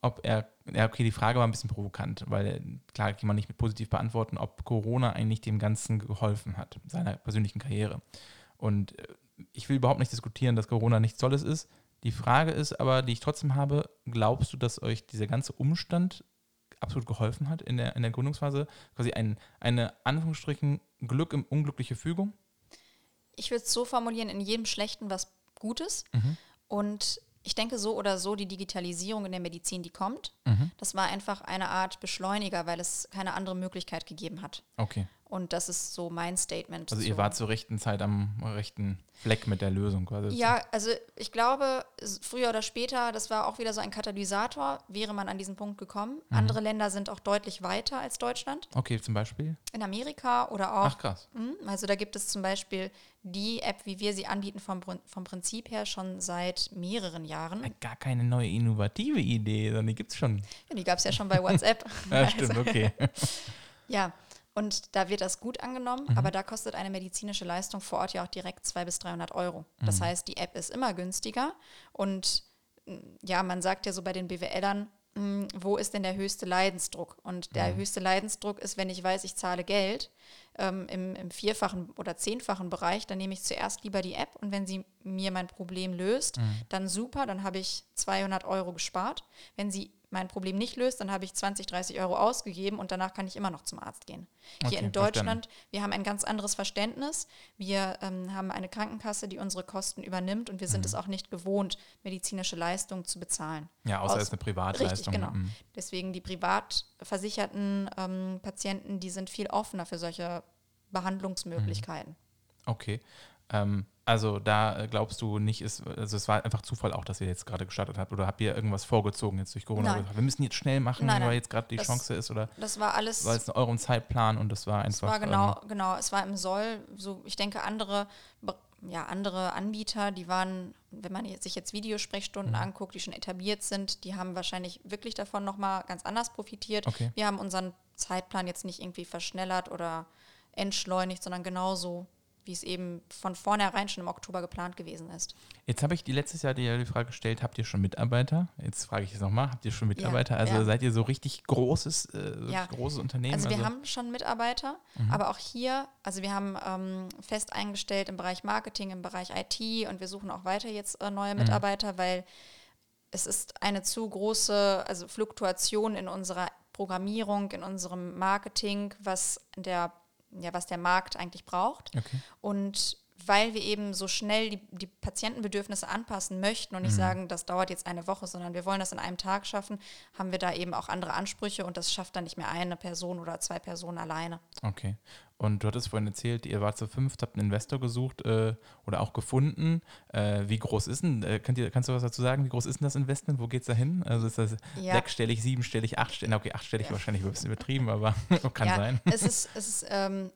ob er, ja okay, die Frage war ein bisschen provokant, weil klar kann man nicht mit positiv beantworten, ob Corona eigentlich dem Ganzen geholfen hat, seiner persönlichen Karriere. Und äh, ich will überhaupt nicht diskutieren, dass Corona nichts Tolles ist. Die Frage ist aber, die ich trotzdem habe, glaubst du, dass euch dieser ganze Umstand absolut geholfen hat in der, in der Gründungsphase? Quasi ein, eine Anführungsstrichen Glück im unglückliche Fügung? Ich würde es so formulieren, in jedem Schlechten was Gutes. Mhm. Und ich denke so oder so, die Digitalisierung in der Medizin, die kommt. Mhm. Das war einfach eine Art Beschleuniger, weil es keine andere Möglichkeit gegeben hat. Okay. Und das ist so mein Statement. Also ihr wart zur rechten Zeit am rechten Fleck mit der Lösung quasi. Ja, also ich glaube, früher oder später, das war auch wieder so ein Katalysator, wäre man an diesen Punkt gekommen. Mhm. Andere Länder sind auch deutlich weiter als Deutschland. Okay, zum Beispiel? In Amerika oder auch. Ach krass. Mh, also da gibt es zum Beispiel die App, wie wir sie anbieten, vom, vom Prinzip her schon seit mehreren Jahren. Gar keine neue innovative Idee, sondern die gibt es schon. Ja, die gab es ja schon bei WhatsApp. ja, stimmt, also, okay. ja, und da wird das gut angenommen, mhm. aber da kostet eine medizinische Leistung vor Ort ja auch direkt 200 bis 300 Euro. Das mhm. heißt, die App ist immer günstiger. Und mm, ja, man sagt ja so bei den BWLern, mm, wo ist denn der höchste Leidensdruck? Und der mhm. höchste Leidensdruck ist, wenn ich weiß, ich zahle Geld ähm, im, im vierfachen oder zehnfachen Bereich, dann nehme ich zuerst lieber die App und wenn sie mir mein Problem löst, mhm. dann super, dann habe ich 200 Euro gespart. Wenn sie mein Problem nicht löst, dann habe ich 20, 30 Euro ausgegeben und danach kann ich immer noch zum Arzt gehen. Hier okay, in Deutschland, verstanden. wir haben ein ganz anderes Verständnis. Wir ähm, haben eine Krankenkasse, die unsere Kosten übernimmt und wir sind mhm. es auch nicht gewohnt, medizinische Leistungen zu bezahlen. Ja, außer es ist eine Privatleistung. Richtig, genau. Mhm. Deswegen die privat versicherten ähm, Patienten, die sind viel offener für solche Behandlungsmöglichkeiten. Mhm. Okay. Ähm, also da äh, glaubst du nicht, ist, also es war einfach Zufall auch, dass ihr jetzt gerade gestartet habt oder habt ihr irgendwas vorgezogen jetzt durch Corona? Nein. Wir müssen jetzt schnell machen, nein, nein. weil jetzt gerade die das, Chance ist oder? Das war alles. War jetzt in eurem Zeitplan und das war einfach. Es war genau, ähm, genau, es war im Soll. So, ich denke andere, ja, andere Anbieter, die waren wenn man sich jetzt Videosprechstunden mhm. anguckt, die schon etabliert sind, die haben wahrscheinlich wirklich davon nochmal ganz anders profitiert. Okay. Wir haben unseren Zeitplan jetzt nicht irgendwie verschnellert oder entschleunigt, sondern genauso wie es eben von vornherein schon im Oktober geplant gewesen ist. Jetzt habe ich die letztes Jahr die, Frage gestellt, habt ihr schon Mitarbeiter? Jetzt frage ich es nochmal, habt ihr schon Mitarbeiter? Ja, also ja. seid ihr so richtig großes, äh, ja. großes Unternehmen? Also wir also haben schon Mitarbeiter, mhm. aber auch hier, also wir haben ähm, fest eingestellt im Bereich Marketing, im Bereich IT und wir suchen auch weiter jetzt äh, neue mhm. Mitarbeiter, mhm. weil es ist eine zu große also Fluktuation in unserer Programmierung, in unserem Marketing, was der ja, was der Markt eigentlich braucht. Okay. Und weil wir eben so schnell die, die Patientenbedürfnisse anpassen möchten und nicht mhm. sagen, das dauert jetzt eine Woche, sondern wir wollen das in einem Tag schaffen, haben wir da eben auch andere Ansprüche und das schafft dann nicht mehr eine Person oder zwei Personen alleine. Okay. Und du hattest vorhin erzählt, ihr wart zu fünft, habt einen Investor gesucht äh, oder auch gefunden. Äh, wie groß ist denn, äh, könnt ihr, kannst du was dazu sagen, wie groß ist denn das Investment? Wo geht es da hin? Also ist das ja. sechsstellig, siebenstellig, achtstellig? Okay, achtstellig ja. wahrscheinlich ein bisschen übertrieben, aber kann ja, sein. Es ist, es ist ähm,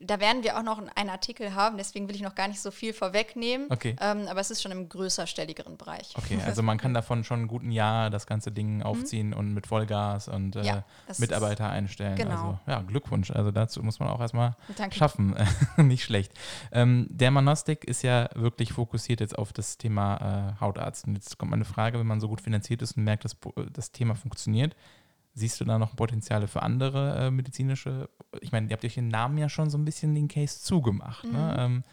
da werden wir auch noch einen Artikel haben, deswegen will ich noch gar nicht so viel vorwegnehmen. Okay. Ähm, aber es ist schon im größerstelligeren Bereich. Okay, also man kann davon schon ein guten Jahr das ganze Ding mhm. aufziehen mhm. und mit Vollgas und äh, ja, Mitarbeiter einstellen. Genau. Also ja, Glückwunsch. Also dazu muss man auch erstmal Danke. schaffen. nicht schlecht. Ähm, der Manostik ist ja wirklich fokussiert jetzt auf das Thema äh, Hautarzt. Und jetzt kommt meine Frage, wenn man so gut finanziert ist und merkt, dass das Thema funktioniert, Siehst du da noch Potenziale für andere äh, medizinische? Ich meine, ihr habt euch den Namen ja schon so ein bisschen den Case zugemacht. Ne? Mhm. Ne? Ähm,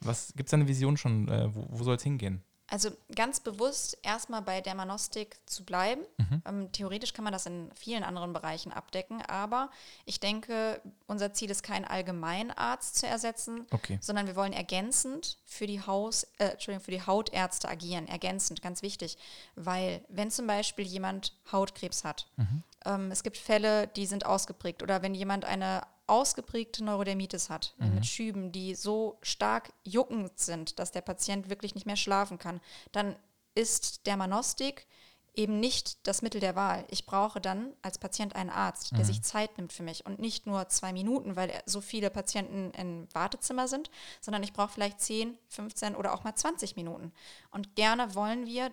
was gibt es da eine Vision schon? Äh, wo, wo soll es hingehen? Also ganz bewusst erstmal bei Dermanostik zu bleiben. Mhm. Ähm, theoretisch kann man das in vielen anderen Bereichen abdecken, aber ich denke, unser Ziel ist kein Allgemeinarzt zu ersetzen, okay. sondern wir wollen ergänzend für die, Haus, äh, Entschuldigung, für die Hautärzte agieren. Ergänzend, ganz wichtig. Weil wenn zum Beispiel jemand Hautkrebs hat, mhm. ähm, es gibt Fälle, die sind ausgeprägt oder wenn jemand eine ausgeprägte Neurodermitis hat, mhm. mit Schüben, die so stark juckend sind, dass der Patient wirklich nicht mehr schlafen kann, dann ist Dermanostik eben nicht das Mittel der Wahl. Ich brauche dann als Patient einen Arzt, der mhm. sich Zeit nimmt für mich und nicht nur zwei Minuten, weil so viele Patienten im Wartezimmer sind, sondern ich brauche vielleicht 10, 15 oder auch mal 20 Minuten. Und gerne wollen wir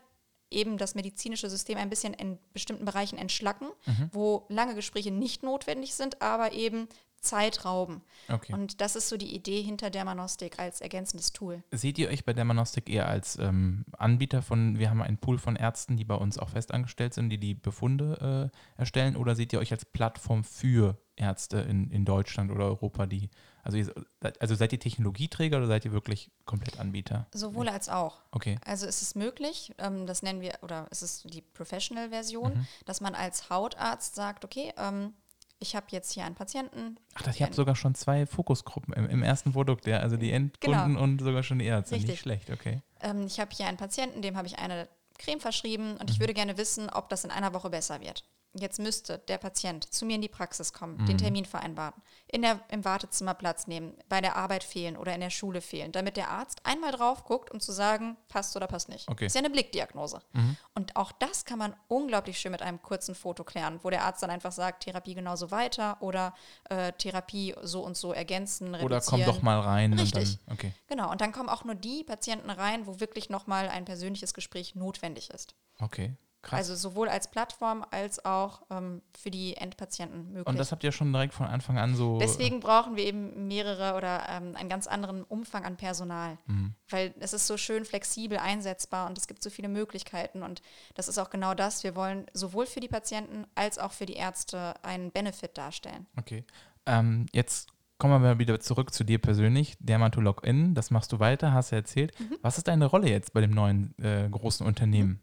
eben das medizinische System ein bisschen in bestimmten Bereichen entschlacken, mhm. wo lange Gespräche nicht notwendig sind, aber eben Zeit rauben. Okay. Und das ist so die Idee hinter Dermanostik als ergänzendes Tool. Seht ihr euch bei Dermanostik eher als ähm, Anbieter von, wir haben einen Pool von Ärzten, die bei uns auch festangestellt sind, die die Befunde äh, erstellen, oder seht ihr euch als Plattform für Ärzte in, in Deutschland oder Europa, die, also, ihr, also seid ihr Technologieträger oder seid ihr wirklich komplett Anbieter? Sowohl als auch. Okay. Also es ist möglich, ähm, das nennen wir, oder es ist die Professional-Version, mhm. dass man als Hautarzt sagt, okay, ähm, ich habe jetzt hier einen Patienten. Ach, das, ich habe sogar schon zwei Fokusgruppen im, im, ersten Produkt, ja, also die Endkunden genau. und sogar schon die Ärzte. Richtig. Nicht schlecht, okay. Ähm, ich habe hier einen Patienten, dem habe ich eine Creme verschrieben und mhm. ich würde gerne wissen, ob das in einer Woche besser wird. Jetzt müsste der Patient zu mir in die Praxis kommen, mhm. den Termin vereinbaren, in der, im Wartezimmer Platz nehmen, bei der Arbeit fehlen oder in der Schule fehlen, damit der Arzt einmal drauf guckt, um zu sagen, passt oder passt nicht. Okay. Das ist ja eine Blickdiagnose. Mhm. Und auch das kann man unglaublich schön mit einem kurzen Foto klären, wo der Arzt dann einfach sagt, Therapie genauso weiter oder äh, Therapie so und so ergänzen, reduzieren. Oder komm doch mal rein. Richtig. Dann, okay. Genau, und dann kommen auch nur die Patienten rein, wo wirklich nochmal ein persönliches Gespräch notwendig ist. Okay. Krass. Also sowohl als Plattform als auch ähm, für die Endpatienten möglich. Und das habt ihr schon direkt von Anfang an so. Deswegen brauchen wir eben mehrere oder ähm, einen ganz anderen Umfang an Personal. Mhm. Weil es ist so schön flexibel einsetzbar und es gibt so viele Möglichkeiten. Und das ist auch genau das. Wir wollen sowohl für die Patienten als auch für die Ärzte einen Benefit darstellen. Okay. Ähm, jetzt kommen wir mal wieder zurück zu dir persönlich. Dermatolog-In, das machst du weiter, hast du erzählt. Mhm. Was ist deine Rolle jetzt bei dem neuen äh, großen Unternehmen? Mhm.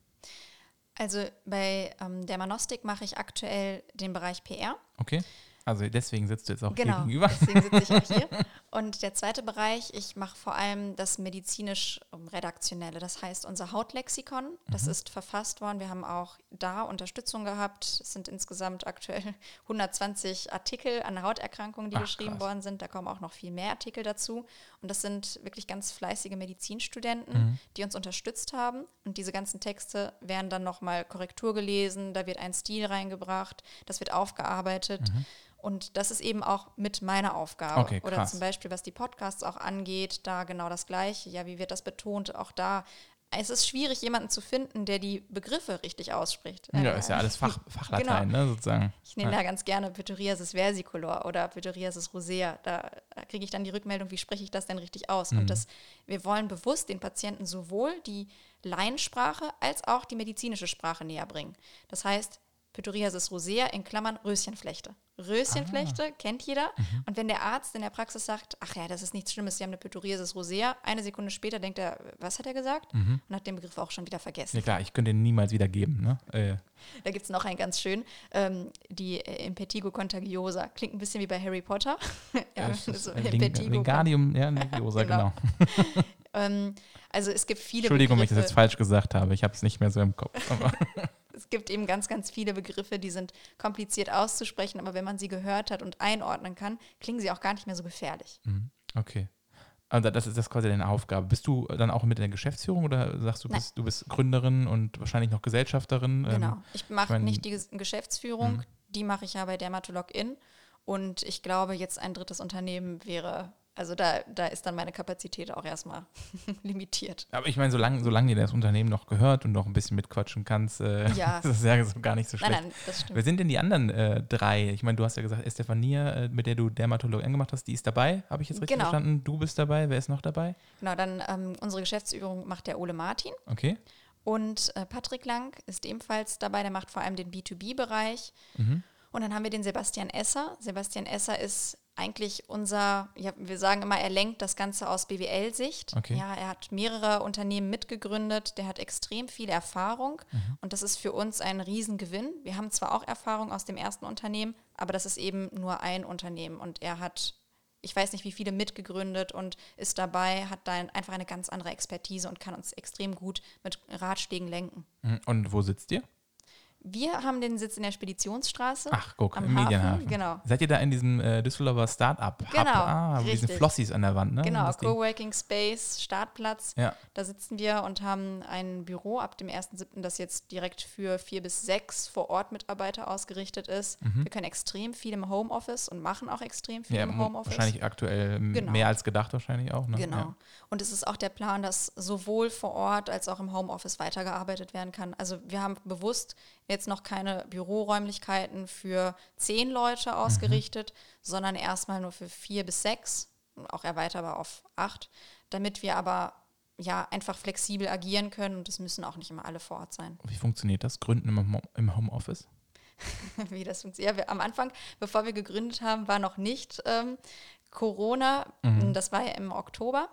Also bei ähm, Dermanostik mache ich aktuell den Bereich PR. Okay. Also deswegen sitzt du jetzt auch genau, hier gegenüber. Deswegen sitze ich auch hier. Und der zweite Bereich, ich mache vor allem das medizinisch-redaktionelle. Das heißt, unser Hautlexikon, das mhm. ist verfasst worden. Wir haben auch da Unterstützung gehabt. Es sind insgesamt aktuell 120 Artikel an Hauterkrankungen, die Ach, geschrieben krass. worden sind. Da kommen auch noch viel mehr Artikel dazu. Und das sind wirklich ganz fleißige Medizinstudenten, mhm. die uns unterstützt haben. Und diese ganzen Texte werden dann nochmal Korrektur gelesen. Da wird ein Stil reingebracht. Das wird aufgearbeitet. Mhm. Und das ist eben auch mit meiner Aufgabe. Okay, Oder zum Beispiel, was die Podcasts auch angeht, da genau das Gleiche. Ja, wie wird das betont? Auch da es ist schwierig, jemanden zu finden, der die Begriffe richtig ausspricht. Ja, ist ja alles Fach, Fachlatein, Genau. ne, sozusagen. Ich nehme ja. da ganz gerne Pityriasis versicolor oder Pityriasis rosea. Da kriege ich dann die Rückmeldung, wie spreche ich das denn richtig aus? Mhm. Und das, wir wollen bewusst den Patienten sowohl die Laiensprache als auch die medizinische Sprache näher bringen. Das heißt, Pityriasis rosea in Klammern Röschenflechte. Röschenflechte Ah. kennt jeder. Mhm. Und wenn der Arzt in der Praxis sagt, ach ja, das ist nichts Schlimmes, Sie haben eine Pityriasis rosea, eine Sekunde später denkt er, was hat er gesagt? Mhm. Und hat den Begriff auch schon wieder vergessen. Ja klar, ich könnte ihn niemals wieder geben, ne? Äh, Da gibt es noch einen ganz schön, ähm, die äh, Impetigo contagiosa. Klingt ein bisschen wie bei Harry Potter. ja, so äh, Ling- Impetigo Wingardium, ja, Leviosa, Genau. genau. Ähm, also es gibt viele Entschuldigung, wenn ich Begriffe, das jetzt falsch gesagt habe. Ich habe es nicht mehr so im Kopf. Es gibt eben ganz, ganz viele Begriffe, die sind kompliziert auszusprechen, aber wenn man sie gehört hat und einordnen kann, klingen sie auch gar nicht mehr so gefährlich. Mhm, okay. Also das ist das quasi deine Aufgabe. Bist du dann auch mit in der Geschäftsführung oder sagst du, bist, du bist Gründerin und wahrscheinlich noch Gesellschafterin? Genau. Ähm, Ich mache mein- nicht die Ges- Geschäftsführung, Mhm. die mache ich ja bei Dermatolog-In. Und ich glaube, jetzt ein drittes Unternehmen wäre, also da, da ist dann meine Kapazität auch erstmal limitiert. aber ich meine, solange, solange dir das Unternehmen noch gehört und noch ein bisschen mitquatschen kannst, äh, Ja. ist das ja so gar nicht so schlecht. Nein, nein, das stimmt. Wer sind denn die anderen äh, drei? Ich meine, du hast ja gesagt, Estefania, äh, mit der du Dermatologie gemacht hast, die ist dabei. Habe ich jetzt richtig Genau. verstanden? Du bist dabei. Wer ist noch dabei? Genau, dann ähm, unsere Geschäftsführung macht der Ole Martin. Okay. Und äh, Patrick Lang ist ebenfalls dabei, der macht vor allem den B2B-Bereich. Mhm. Und dann haben wir den Sebastian Esser. Sebastian Esser ist eigentlich unser, ja, wir sagen immer, er lenkt das Ganze aus BWL-Sicht. Okay. Ja, er hat mehrere Unternehmen mitgegründet, der hat extrem viel Erfahrung und das ist für uns ein Riesengewinn. Wir haben zwar auch Erfahrung aus dem ersten Unternehmen, aber das ist eben nur ein Unternehmen und er hat, ich weiß nicht wie viele mitgegründet und ist dabei, hat da einfach eine ganz andere Expertise und kann uns extrem gut mit Ratschlägen lenken. Mhm. Und wo sitzt ihr? Wir haben den Sitz in der Speditionsstraße. Ach, guck, am im Hafen, Medienhafen. Genau. Seid ihr da in diesem äh, Düsseldorfer Start-up? Hub? Genau, Ah, mit diesen. Flossies an der Wand, ne? Genau, Coworking Space, Startplatz. Ja. Da sitzen wir und haben ein Büro ab dem 1.7., das jetzt direkt für vier bis sechs Vor-Ort-Mitarbeiter ausgerichtet ist. Wir können extrem viel im Homeoffice und machen auch extrem viel Mhm. Ja, im Homeoffice. wahrscheinlich aktuell Genau. mehr als gedacht wahrscheinlich auch. Ne? Genau. Ja. Und es ist auch der Plan, dass sowohl vor Ort als auch im Homeoffice weitergearbeitet werden kann. Also wir haben bewusst jetzt noch keine Büroräumlichkeiten für zehn Leute ausgerichtet, sondern erstmal nur für vier bis sechs, auch erweiterbar auf acht, damit wir aber ja einfach flexibel agieren können und es müssen auch nicht immer alle vor Ort sein. Wie funktioniert das? Gründen im, Home- im Homeoffice? wie das funktioniert. Ja, wir, am Anfang, bevor wir gegründet haben, war noch nicht ähm, Corona. Das war ja im Oktober.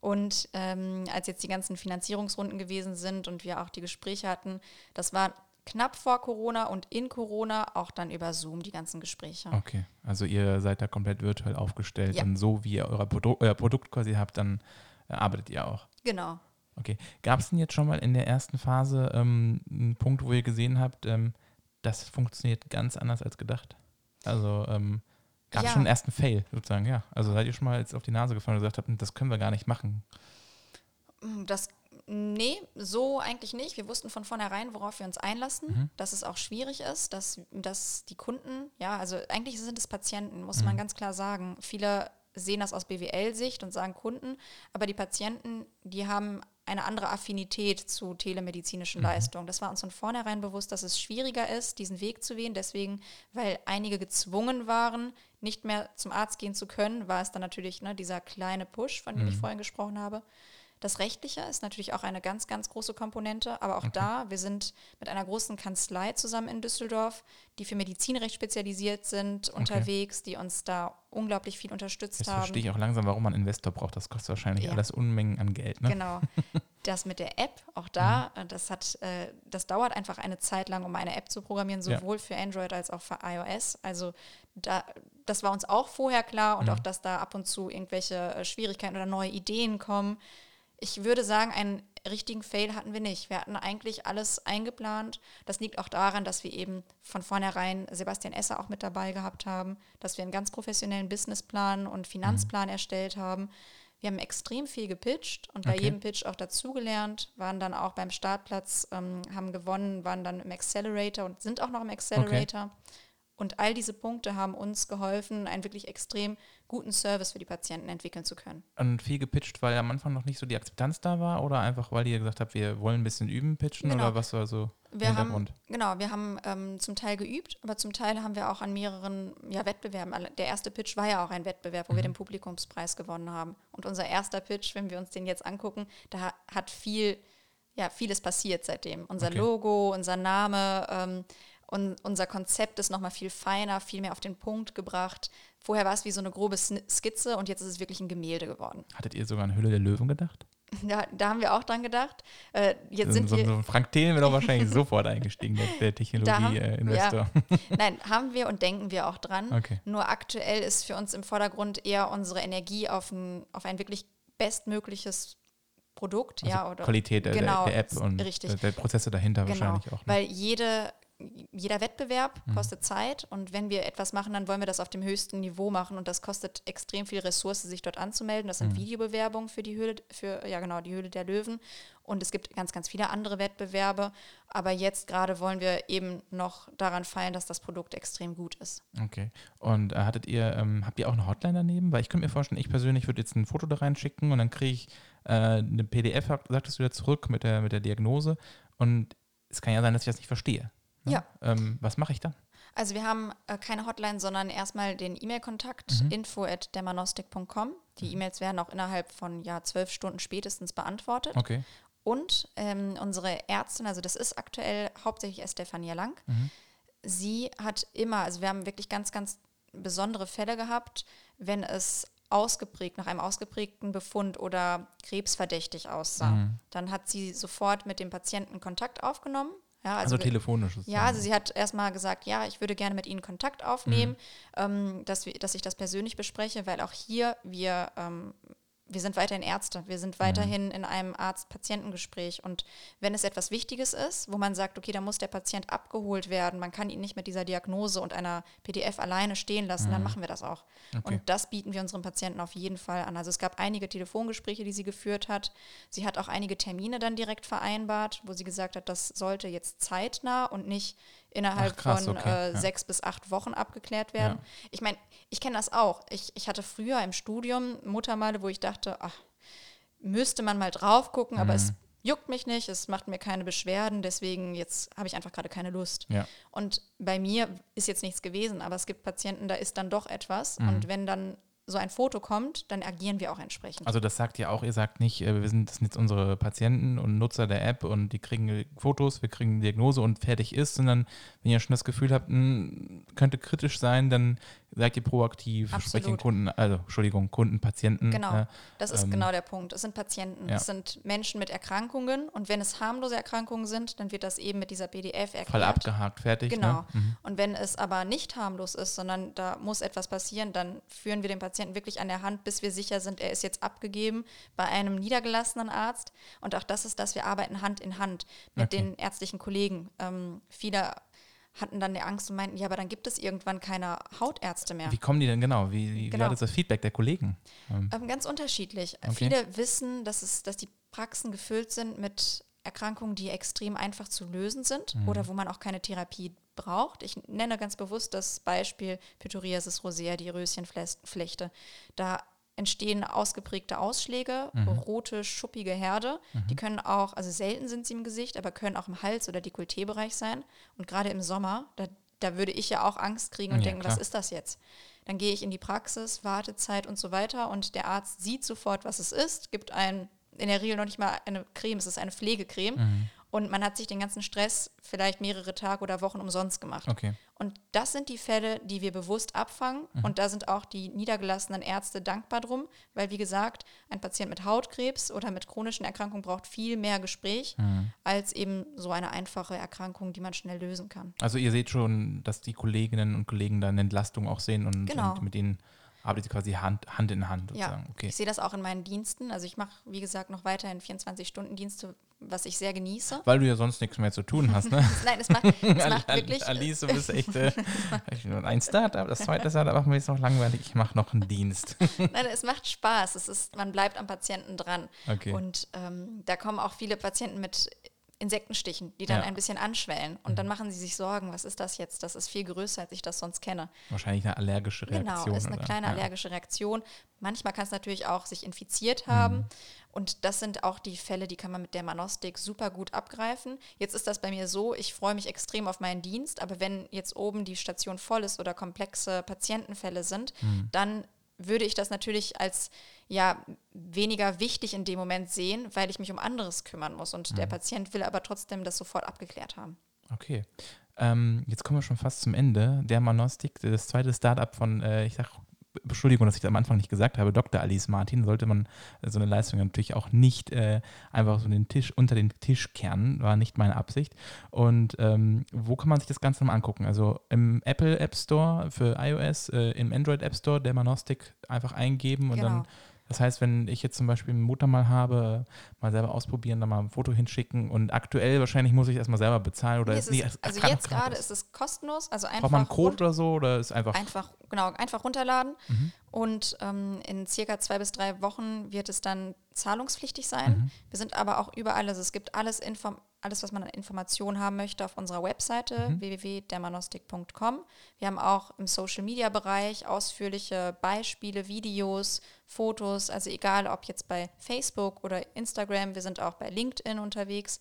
Und ähm, als jetzt die ganzen Finanzierungsrunden gewesen sind und wir auch die Gespräche hatten, das war knapp vor Corona und in Corona auch dann über Zoom die ganzen Gespräche. Okay, also ihr seid da komplett virtuell aufgestellt Ja. und so wie ihr euer, Produ euer Produkt quasi habt, dann äh, arbeitet ihr auch. Genau. Okay. Gab es denn jetzt schon mal in der ersten Phase ähm, einen Punkt, wo ihr gesehen habt, ähm, das funktioniert ganz anders als gedacht? Also ähm, gab es Ja. schon einen ersten Fail sozusagen, ja. Also seid ihr schon mal jetzt auf die Nase gefallen und gesagt habt, das können wir gar nicht machen. Das, nee, so eigentlich nicht. Wir wussten von vornherein, worauf wir uns einlassen, Mhm. dass es auch schwierig ist, dass, dass die Kunden, ja, also eigentlich sind es Patienten, muss Mhm. man ganz klar sagen. Viele sehen das aus BWL-Sicht und sagen Kunden, aber die Patienten, die haben eine andere Affinität zu telemedizinischen Mhm. Leistungen. Das war uns von vornherein bewusst, dass es schwieriger ist, diesen Weg zu wählen. Deswegen, weil einige gezwungen waren, nicht mehr zum Arzt gehen zu können, war es dann natürlich ne, dieser kleine Push, von dem ich vorhin gesprochen habe. Das Rechtliche ist natürlich auch eine ganz, ganz große Komponente, aber auch da, wir sind mit einer großen Kanzlei zusammen in Düsseldorf, die für Medizinrecht spezialisiert sind, unterwegs, die uns da unglaublich viel unterstützt Jetzt haben. verstehe ich auch langsam, warum man Investor braucht. Das kostet wahrscheinlich Ja. alles Unmengen an Geld. Ne? Genau. Das mit der App, auch da, äh, das hat, äh, das dauert einfach eine Zeit lang, um eine App zu programmieren, Ja. sowohl für Android als auch für iOS. Also da, das war uns auch vorher klar und auch, dass da ab und zu irgendwelche äh, Schwierigkeiten oder neue Ideen kommen. Ich würde sagen, einen richtigen Fail hatten wir nicht. Wir hatten eigentlich alles eingeplant. Das liegt auch daran, dass wir eben von vornherein Sebastian Esser auch mit dabei gehabt haben, dass wir einen ganz professionellen Businessplan und Finanzplan erstellt haben. Wir haben extrem viel gepitcht und bei Okay. jedem Pitch auch dazugelernt, waren dann auch beim Startplatz, ähm, haben gewonnen, waren dann im Accelerator und sind auch noch im Accelerator. Und all diese Punkte haben uns geholfen, einen wirklich extrem guten Service für die Patienten entwickeln zu können. Und viel gepitcht, weil am Anfang noch nicht so die Akzeptanz da war oder einfach, weil ihr gesagt habt, wir wollen ein bisschen üben, pitchen Genau. oder was war so Wir der Hintergrund? haben, genau, wir haben ähm, zum Teil geübt, aber zum Teil haben wir auch an mehreren ja, Wettbewerben. Der erste Pitch war ja auch ein Wettbewerb, wo wir den Publikumspreis gewonnen haben. Und unser erster Pitch, wenn wir uns den jetzt angucken, da hat viel, ja, vieles passiert seitdem. Unser Okay. Logo, unser Name, ähm, und unser Konzept ist nochmal viel feiner, viel mehr auf den Punkt gebracht. Vorher war es wie so eine grobe Skizze und jetzt ist es wirklich ein Gemälde geworden. Hattet ihr sogar an Hülle der Löwen gedacht? Da, da haben wir auch dran gedacht. Äh, jetzt So, sind so, wir, so Frank Thelen wäre doch wahrscheinlich sofort eingestiegen, der, der Da haben- Technologie-Investor. Nein, haben wir und denken wir auch dran. Okay. Nur aktuell ist für uns im Vordergrund eher unsere Energie auf ein, auf ein wirklich bestmögliches Produkt. Also ja, oder Qualität der, genau, der App und richtig. der, der Prozesse dahinter Genau, wahrscheinlich auch. Ne? weil jede, jeder Wettbewerb Mhm. kostet Zeit und wenn wir etwas machen, dann wollen wir das auf dem höchsten Niveau machen und das kostet extrem viel Ressource, sich dort anzumelden. Das sind Mhm. Videobewerbungen für die Höhle, für ja genau die Höhle der Löwen und es gibt ganz, ganz viele andere Wettbewerbe. Aber jetzt gerade wollen wir eben noch daran feilen, dass das Produkt extrem gut ist. Okay. Und äh, hattet ihr, ähm, habt ihr auch eine Hotline daneben? Weil ich könnte mir vorstellen, ich persönlich würde jetzt ein Foto da reinschicken und dann kriege ich äh, eine PDF, sagtest du wieder zurück mit der, mit der Diagnose. Und es kann ja sein, dass ich das nicht verstehe. Ne? Ja. Ähm, was mache ich dann? Also wir haben äh, keine Hotline, sondern erstmal den E-Mail-Kontakt Mhm. info at dermanostik.com. Die E-Mails werden auch innerhalb von ja, zwölf Stunden spätestens beantwortet. Okay. Und ähm, unsere Ärztin, also das ist aktuell hauptsächlich Estefania Lang, Mhm. sie hat immer, also wir haben wirklich ganz, ganz besondere Fälle gehabt, wenn es ausgeprägt, nach einem ausgeprägten Befund oder krebsverdächtig aussah, Mhm. dann hat sie sofort mit dem Patienten Kontakt aufgenommen. Ja, Also, wir- telefonisch. ja, also sie hat erstmal gesagt, ja, ich würde gerne mit Ihnen Kontakt aufnehmen, Mhm. ähm, dass, wir, dass ich das persönlich bespreche, weil auch hier wir, ähm, wir sind weiterhin Ärzte, wir sind weiterhin in einem Arzt-Patientengespräch und wenn es etwas Wichtiges ist, wo man sagt, okay, da muss der Patient abgeholt werden, man kann ihn nicht mit dieser Diagnose und einer PDF alleine stehen lassen, dann machen wir das auch. Okay. Und das bieten wir unseren Patienten auf jeden Fall an. Also es gab einige Telefongespräche, die sie geführt hat. Sie hat auch einige Termine dann direkt vereinbart, wo sie gesagt hat, das sollte jetzt zeitnah und nicht innerhalb Ach, krass, von okay, äh, ja. sechs bis acht Wochen abgeklärt werden. Ja. Ich meine, ich kenne das auch. Ich, ich hatte früher im Studium Muttermale, wo ich dachte, ach, müsste man mal drauf gucken, aber Mhm. es juckt mich nicht, es macht mir keine Beschwerden, deswegen jetzt habe ich einfach gerade keine Lust. Ja. Und bei mir ist jetzt nichts gewesen, aber es gibt Patienten, da ist dann doch etwas. Mhm. Und wenn dann so ein Foto kommt, dann agieren wir auch entsprechend. Also das sagt ja auch, ihr sagt nicht, äh, wir sind, das sind jetzt unsere Patienten und Nutzer der App und die kriegen Fotos, wir kriegen eine Diagnose und fertig ist, sondern wenn ihr schon das Gefühl habt, mh, könnte kritisch sein, dann seid ihr proaktiv, sprecht den Absolut. Kunden, also Entschuldigung, Kunden, Patienten. Genau, äh, das ist ähm, genau der Punkt. Es sind Patienten, ja. es sind Menschen mit Erkrankungen und wenn es harmlose Erkrankungen sind, dann wird das eben mit dieser PDF erklärt. Fall abgehakt, fertig. Genau. Ne? Mhm. Und wenn es aber nicht harmlos ist, sondern da muss etwas passieren, dann führen wir den Patienten wirklich an der Hand, bis wir sicher sind, er ist jetzt abgegeben bei einem niedergelassenen Arzt. Und auch das ist das, wir arbeiten Hand in Hand mit Okay. den ärztlichen Kollegen. Ähm, viele hatten dann die Angst und meinten, ja, aber dann gibt es irgendwann keine Hautärzte mehr. Wie kommen die denn genau? Wie, wie, Genau. war das, das Feedback der Kollegen? Ähm, Ähm, ganz unterschiedlich. Okay. Viele wissen, dass, es, dass die Praxen gefüllt sind mit Erkrankungen, die extrem einfach zu lösen sind Mhm. oder wo man auch keine Therapie braucht. Ich nenne ganz bewusst das Beispiel Pityriasis rosea, die Röschenflechte. Da entstehen ausgeprägte Ausschläge, Mhm. rote, schuppige Herde. Die können auch, also selten sind sie im Gesicht, aber können auch im Hals- oder Dekolletébereich sein. Und gerade im Sommer, da, da würde ich ja auch Angst kriegen und Ja, denken, klar. was ist das jetzt? Dann gehe ich in die Praxis, Wartezeit und so weiter und der Arzt sieht sofort, was es ist, gibt ein, in der Regel noch nicht mal eine Creme, es ist eine Pflegecreme Mhm. Und man hat sich den ganzen Stress vielleicht mehrere Tage oder Wochen umsonst gemacht. okay. Und das sind die Fälle, die wir bewusst abfangen. Mhm. Und da sind auch die niedergelassenen Ärzte dankbar drum, weil, wie gesagt, ein Patient mit Hautkrebs oder mit chronischen Erkrankungen braucht viel mehr Gespräch Mhm. als eben so eine einfache Erkrankung, die man schnell lösen kann. Also ihr seht schon, dass die Kolleginnen und Kollegen da eine Entlastung auch sehen und, Genau. und mit ihnen arbeitet quasi Hand, Hand in Hand Ja, sozusagen. Okay. ich sehe das auch in meinen Diensten. Also ich mache, wie gesagt, noch weiterhin 24-Stunden-Dienste, was ich sehr genieße. Weil du ja sonst nichts mehr zu tun hast, ne? Nein, es macht, es macht wirklich... Alice, du bist echt äh, ein Startup, das zweite Startup macht mir jetzt noch langweilig, ich mache noch einen Dienst. Nein, es macht Spaß. Es ist, man bleibt am Patienten dran. Okay. Und ähm, da kommen auch viele Patienten mit Insektenstichen, die dann Ja. ein bisschen anschwellen. Und dann machen sie sich Sorgen, was ist das jetzt? Das ist viel größer, als ich das sonst kenne. Wahrscheinlich eine allergische Reaktion. Genau, ist eine oder? kleine ja. allergische Reaktion. Manchmal kann es natürlich auch sich Mhm. infiziert haben. Und das sind auch die Fälle, die kann man mit der Manostik super gut abgreifen. Jetzt ist das bei mir so, ich freue mich extrem auf meinen Dienst, aber wenn jetzt oben die Station voll ist oder komplexe Patientenfälle sind, Mhm. dann würde ich das natürlich als ja weniger wichtig in dem Moment sehen, weil ich mich um anderes kümmern muss. Und Mhm. der Patient will aber trotzdem das sofort abgeklärt haben. Okay. Ähm, jetzt kommen wir schon fast zum Ende. Der Manostik, das zweite Startup von, äh, ich sag, Entschuldigung, dass ich das am Anfang nicht gesagt habe, Dr. Alice Martin, sollte man äh, so eine Leistung natürlich auch nicht äh, einfach so den Tisch unter den Tisch kehren, war nicht meine Absicht. Und ähm, wo kann man sich das Ganze mal angucken? Also im Apple App Store für iOS, äh, im Android App Store der Manostik einfach eingeben und Genau. dann das heißt, wenn ich jetzt zum Beispiel einen Motor mal habe, mal selber ausprobieren, dann mal ein Foto hinschicken und aktuell wahrscheinlich muss ich erstmal selber bezahlen oder Nee, ist es nee, ist, es also jetzt gerade ist es kostenlos, also einfach Braucht man einen Code oder so oder ist einfach einfach, genau, einfach runterladen. Mhm. Und ähm, in circa zwei bis drei Wochen wird es dann zahlungspflichtig sein. Mhm. Wir sind aber auch überall, also es gibt alles, Inform alles was man an Informationen haben möchte, auf unserer Webseite Mhm. www.dermanostik.com. Wir haben auch im Social-Media-Bereich ausführliche Beispiele, Videos, Fotos, also egal ob jetzt bei Facebook oder Instagram, wir sind auch bei LinkedIn unterwegs.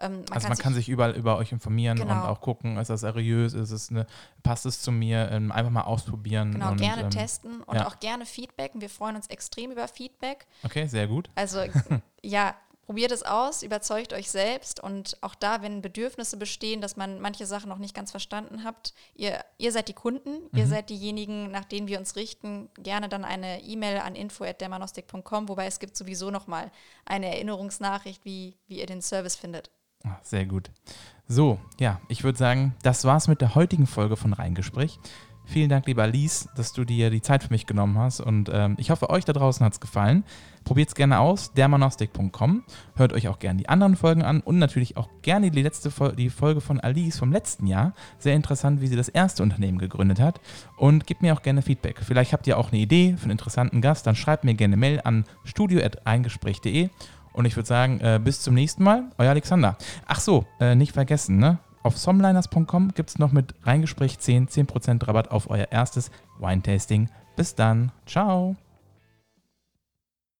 Ähm, also man kann sich überall über euch informieren und Genau. auch gucken, ist das seriös, ist es eine, passt es zu mir, ähm, einfach mal ausprobieren. genau, und, gerne ähm, testen und ja. auch gerne Feedback. Wir freuen uns extrem über Feedback. Okay, sehr gut. Also ja, probiert es aus, überzeugt euch selbst und auch da, wenn Bedürfnisse bestehen, dass man manche Sachen noch nicht ganz verstanden habt, ihr, ihr seid die Kunden, ihr Mhm. seid diejenigen, nach denen wir uns richten, gerne dann eine E-Mail an info@dermanostik.com, wobei es gibt sowieso noch mal eine Erinnerungsnachricht, wie, wie ihr den Service findet. Ah, sehr gut. So, ja, ich würde sagen, das war's mit der heutigen Folge von Reingespräch. Vielen Dank, lieber Alice, dass du dir die Zeit für mich genommen hast und ähm, ich hoffe, euch da draußen hat es gefallen. Probiert es gerne aus, dermanostik.com. Hört euch auch gerne die anderen Folgen an und natürlich auch gerne die letzte Fol die Folge von Alice vom letzten Jahr. Sehr interessant, wie sie das erste Unternehmen gegründet hat. Und gebt mir auch gerne Feedback. Vielleicht habt ihr auch eine Idee für einen interessanten Gast, dann schreibt mir gerne Mail an studio.reingespräch.de und ich würde sagen, äh, bis zum nächsten Mal, euer Alexander. Ach so, äh, nicht vergessen, ne? Auf somliners.com gibt es noch mit Reingespräch 10 10% Rabatt auf euer erstes Wine-Tasting. Bis dann. Ciao.